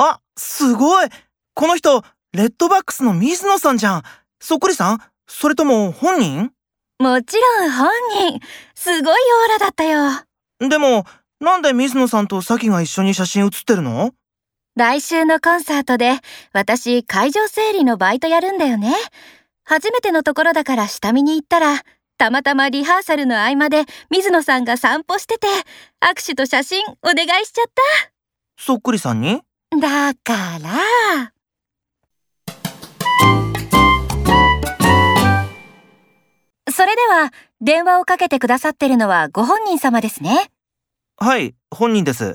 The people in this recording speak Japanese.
あ、すごいこの人、レッドバックスの水野さんじゃん。そっくりさん？それとも本人？もちろん本人。すごいオーラだったよ。でも、なんで水野さんとサキが一緒に写真写ってるの？来週のコンサートで、私、会場整理のバイトやるんだよね。初めてのところだから下見に行ったら、たまたまリハーサルの合間で水野さんが散歩してて、握手と写真お願いしちゃっそっくりさんに？た。だから。それでは、電話をかけてくださってるのはご本人様ですね。はい、本人です。